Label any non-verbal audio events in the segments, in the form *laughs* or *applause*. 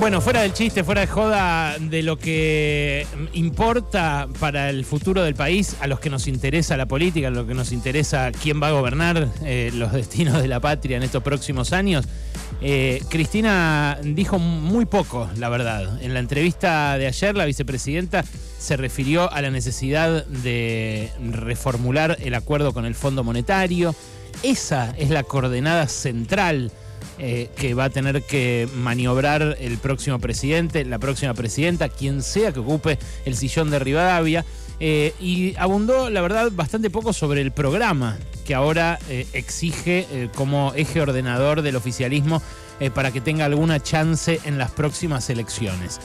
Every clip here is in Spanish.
Bueno, fuera del chiste, fuera de joda, de lo que importa para el futuro del país, a los que nos interesa la política, a los que nos interesa quién va a gobernar eh, los destinos de la patria en estos próximos años, eh, Cristina dijo muy poco, la verdad. En la entrevista de ayer, la vicepresidenta se refirió a la necesidad de reformular el acuerdo con el Fondo Monetario. Esa es la coordenada central eh, que va a tener que maniobrar el próximo presidente, la próxima presidenta, quien sea que ocupe el sillón de Rivadavia. Eh, y abundó, la verdad, bastante poco sobre el programa que ahora eh, exige como eje ordenador del oficialismo para que tenga alguna chance en las próximas elecciones.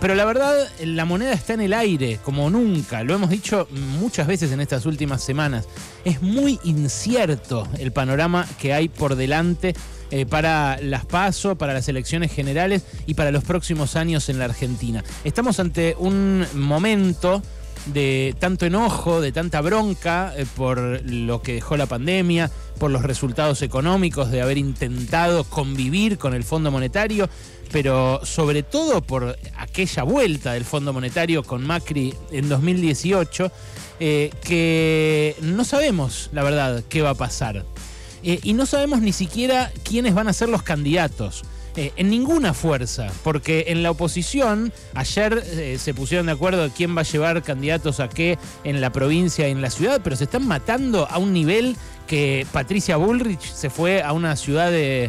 pero la verdad, la moneda está en el aire, como nunca, lo hemos dicho muchas veces en estas últimas semanas. Es muy incierto el panorama que hay por delante eh, para las PASO, para las elecciones generales y para los próximos años en la Argentina. Estamos ante un momento de tanto enojo, de tanta bronca eh, por lo que dejó la pandemia, por los resultados económicos de haber intentado convivir con el Fondo Monetario, pero sobre todo por aquella vuelta del Fondo Monetario con Macri en 2018, eh, que no sabemos, la verdad, qué va a pasar. Eh, y no sabemos ni siquiera quiénes van a ser los candidatos. Eh, en ninguna fuerza, porque en la oposición ayer eh, se pusieron de acuerdo quién va a llevar candidatos a qué en la provincia y en la ciudad, pero se están matando a un nivel que Patricia Bullrich se fue a una ciudad de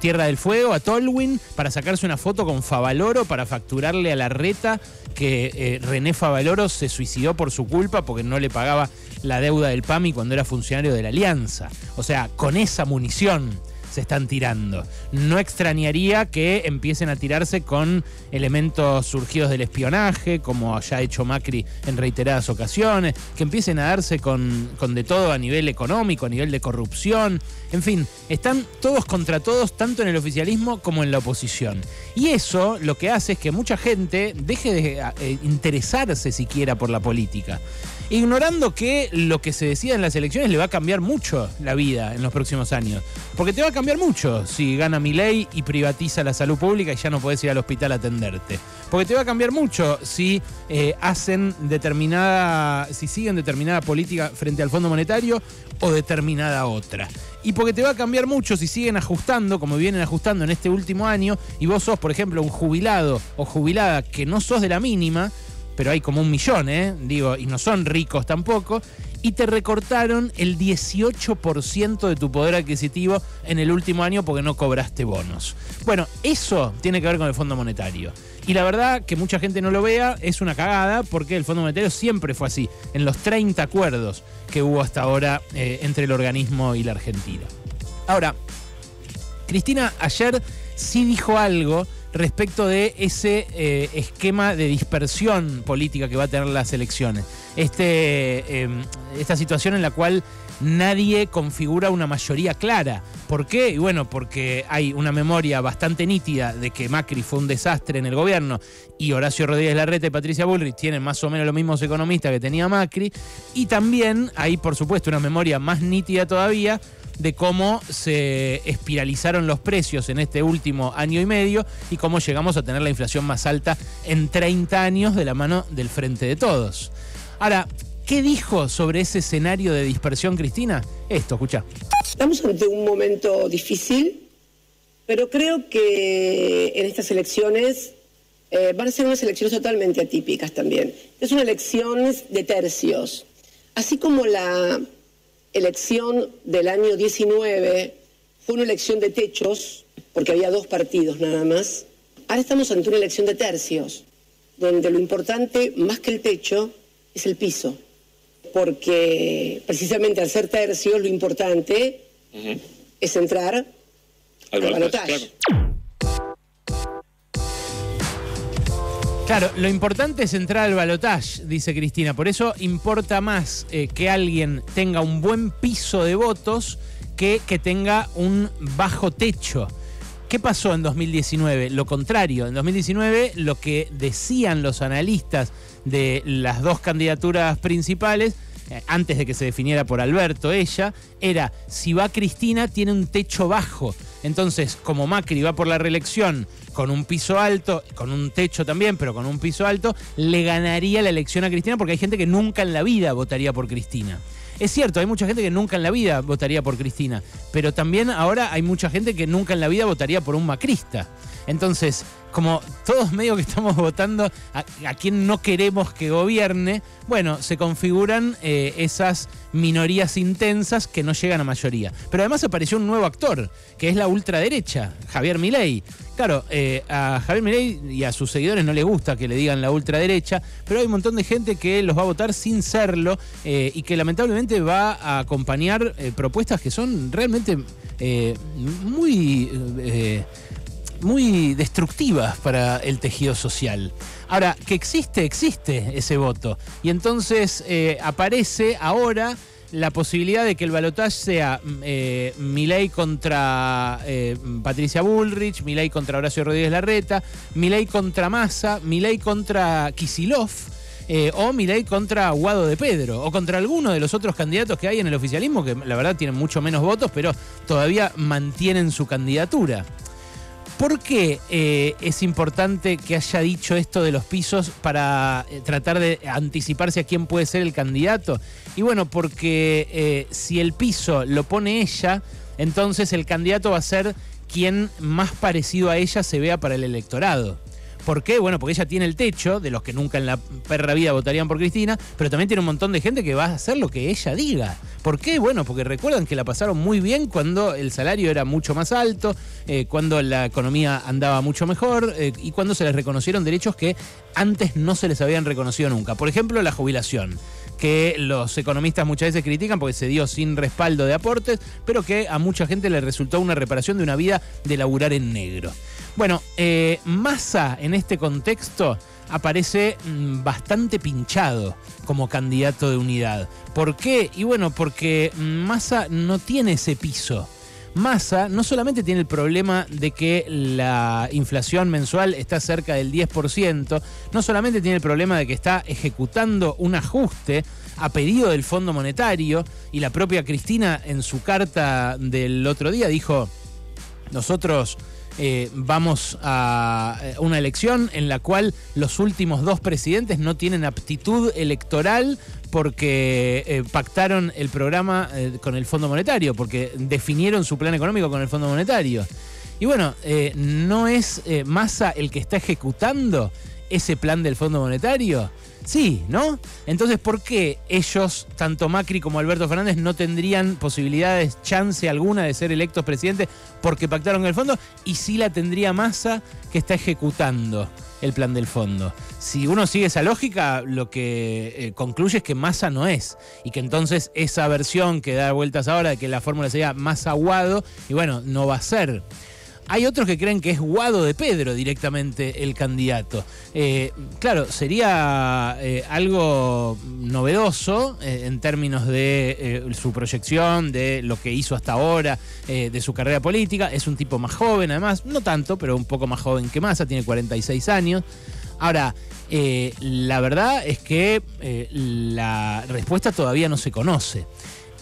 Tierra del Fuego, a Tolwyn, para sacarse una foto con Favaloro, para facturarle a la reta que René Favaloro se suicidó por su culpa porque no le pagaba la deuda del PAMI cuando era funcionario de la Alianza. O sea, con esa munición se están tirando. No extrañaría que empiecen a tirarse con elementos surgidos del espionaje, como ya ha hecho Macri en reiteradas ocasiones, que empiecen a darse con, con de todo a nivel económico, a nivel de corrupción. En fin, están todos contra todos, tanto en el oficialismo como en la oposición. Y eso lo que hace es que mucha gente deje de eh, interesarse siquiera por la política ignorando que lo que se decida en las elecciones le va a cambiar mucho la vida en los próximos años. Porque te va a cambiar mucho si gana mi ley y privatiza la salud pública y ya no puedes ir al hospital a atenderte. Porque te va a cambiar mucho si eh, hacen determinada, si siguen determinada política frente al Fondo Monetario o determinada otra. Y porque te va a cambiar mucho si siguen ajustando, como vienen ajustando en este último año, y vos sos, por ejemplo, un jubilado o jubilada que no sos de la mínima, pero hay como un millón, ¿eh? Digo, y no son ricos tampoco. Y te recortaron el 18% de tu poder adquisitivo en el último año porque no cobraste bonos. Bueno, eso tiene que ver con el Fondo Monetario. Y la verdad que mucha gente no lo vea es una cagada porque el Fondo Monetario siempre fue así, en los 30 acuerdos que hubo hasta ahora eh, entre el organismo y la Argentina. Ahora, Cristina ayer sí dijo algo respecto de ese eh, esquema de dispersión política que va a tener las elecciones. Este, em, esta situación en la cual nadie configura una mayoría clara. ¿Por qué? Y bueno, porque hay una memoria bastante nítida de que Macri fue un desastre en el gobierno y Horacio Rodríguez Larreta y Patricia Bullrich tienen más o menos los mismos economistas que tenía Macri. Y también hay, por supuesto, una memoria más nítida todavía de cómo se espiralizaron los precios en este último año y medio y cómo llegamos a tener la inflación más alta en 30 años de la mano del Frente de Todos. Ahora, ¿qué dijo sobre ese escenario de dispersión Cristina? Esto, escucha. Estamos ante un momento difícil, pero creo que en estas elecciones eh, van a ser unas elecciones totalmente atípicas también. Es una elección de tercios. Así como la elección del año 19 fue una elección de techos, porque había dos partidos nada más. Ahora estamos ante una elección de tercios, donde lo importante, más que el techo, es el piso. Porque precisamente al ser tercios, lo importante es entrar al balotaje. Claro, lo importante es entrar al balotaje, dice Cristina. Por eso importa más eh, que alguien tenga un buen piso de votos que que tenga un bajo techo. ¿Qué pasó en 2019? Lo contrario, en 2019 lo que decían los analistas de las dos candidaturas principales, eh, antes de que se definiera por Alberto ella, era si va Cristina tiene un techo bajo Entonces, como Macri va por la reelección con un piso alto, con un techo también, pero con un piso alto, le ganaría la elección a Cristina porque hay gente que nunca en la vida votaría por Cristina. Es cierto, hay mucha gente que nunca en la vida votaría por Cristina, pero también ahora hay mucha gente que nunca en la vida votaría por un macrista. Entonces, como todos *laughs* medio que estamos votando a, quien no queremos que gobierne, bueno, se configuran eh, esas minorías intensas que no llegan a mayoría. Pero además apareció un nuevo actor, que es la ultraderecha, Javier Milei. Claro, eh, a Javier Milei y a sus seguidores no les gusta que le digan la ultraderecha, pero hay un montón de gente que los va a votar sin serlo eh, y que lamentablemente va a acompañar propuestas que son realmente muy muy destructivas para el tejido social. Ahora, que existe, existe ese voto. Y entonces eh, aparece ahora la posibilidad de que el balotaje sea mm, eh, Milei contra eh, Patricia Bullrich, Milei contra Horacio Rodríguez Larreta, Milei contra Massa, Milei contra Kisilov. Eh, o Milei contra Guado de Pedro, o contra alguno de los otros candidatos que hay en el oficialismo, que la verdad tienen mucho menos votos, pero todavía mantienen su candidatura. ¿Por qué eh, es importante que haya dicho esto de los pisos para eh, tratar de anticiparse a quién puede ser el candidato? Y bueno, porque eh, si el piso lo pone ella, entonces el candidato va a ser quien más parecido a ella se vea para el electorado. ¿Por qué? Bueno, porque ella tiene el techo de los que nunca en la perra vida votarían por Cristina, pero también tiene un montón de gente que va a hacer lo que ella diga. ¿Por qué? Bueno, porque recuerdan que la pasaron muy bien cuando el salario era mucho más alto, eh, cuando la economía andaba mucho mejor eh, y cuando se les reconocieron derechos que antes no se les habían reconocido nunca. Por ejemplo, la jubilación que los economistas muchas veces critican porque se dio sin respaldo de aportes, pero que a mucha gente le resultó una reparación de una vida de laburar en negro. Bueno, eh, Massa en este contexto aparece mm, bastante pinchado como candidato de unidad. ¿Por qué? Y bueno, porque Massa no tiene ese piso. Massa no solamente tiene el problema de que la inflación mensual está cerca del 10%, no solamente tiene el problema de que está ejecutando un ajuste a pedido del Fondo Monetario, y la propia Cristina en su carta del otro día dijo, nosotros eh, vamos a eh, una elección en la cual los últimos dos presidentes no tienen aptitud electoral porque eh, pactaron el programa con el Fondo Monetario, porque definieron su plan económico con el Fondo Monetario. Y bueno, no es Massa el que está ejecutando ese plan del Fondo Monetario. Sí, ¿no? Entonces, ¿por qué ellos, tanto Macri como Alberto Fernández, no tendrían posibilidades, chance alguna de ser electos presidentes porque pactaron el fondo? Y sí la tendría Massa que está ejecutando el plan del fondo. Si uno sigue esa lógica, lo que eh, concluye es que Massa no es. Y que entonces esa versión que da vueltas ahora de que la fórmula sería más aguado, y bueno, no va a ser. Hay otros que creen que es Guado de Pedro directamente el candidato. Eh, claro, sería eh, algo novedoso eh, en términos de su proyección, de lo que hizo hasta ahora, de su carrera política. Es un tipo más joven, además, no tanto, pero un poco más joven que Massa, tiene 46 años. Ahora, la verdad es que la respuesta todavía no se conoce.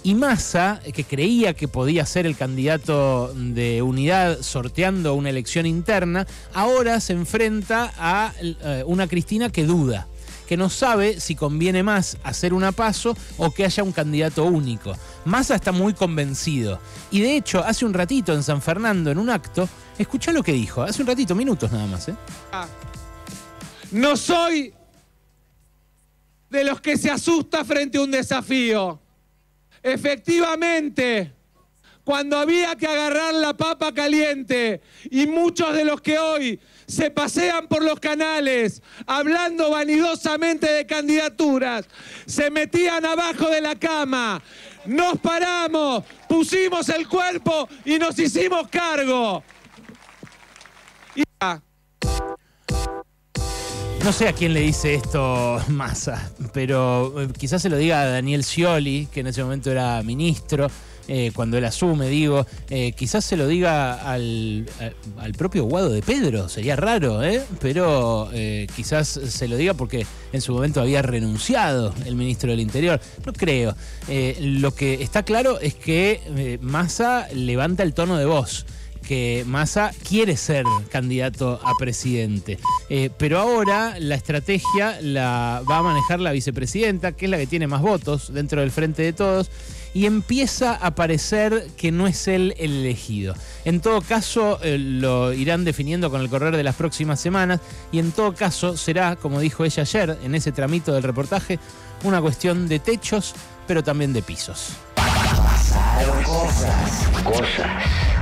Y Massa, que creía que podía ser el candidato de unidad sorteando una elección interna, ahora se enfrenta a eh, una Cristina que duda que no sabe si conviene más hacer una paso o que haya un candidato único. Massa está muy convencido. Y de hecho, hace un ratito en San Fernando, en un acto, escuchá lo que dijo. Hace un ratito, minutos nada más. ¿eh? No soy de los que se asusta frente a un desafío. Efectivamente, cuando había que agarrar la papa caliente y muchos de los que hoy se pasean por los canales hablando vanidosamente de candidaturas, se metían abajo de la cama, nos paramos, pusimos el cuerpo y nos hicimos cargo. No sé a quién le dice esto *laughs* Massa, pero eh, quizás se lo diga a Daniel Scioli, que en ese momento era ministro, eh, cuando él asume, digo. Eh, quizás se lo diga al, propio Guado de Pedro, sería raro, ¿eh? Pero quizás se lo diga porque en su momento había renunciado el ministro del Interior. No creo. lo que está claro es que Massa levanta el tono de voz que Massa quiere ser candidato a presidente. Eh, pero ahora la estrategia la va a manejar la vicepresidenta, que es la que tiene más votos dentro del frente de todos, y empieza a parecer que no es él el elegido. En todo caso, eh, lo irán definiendo con el correr de las próximas semanas, y en todo caso será, como dijo ella ayer en ese tramito del reportaje, una cuestión de techos, pero también de pisos. Pasaron cosas. Cosas.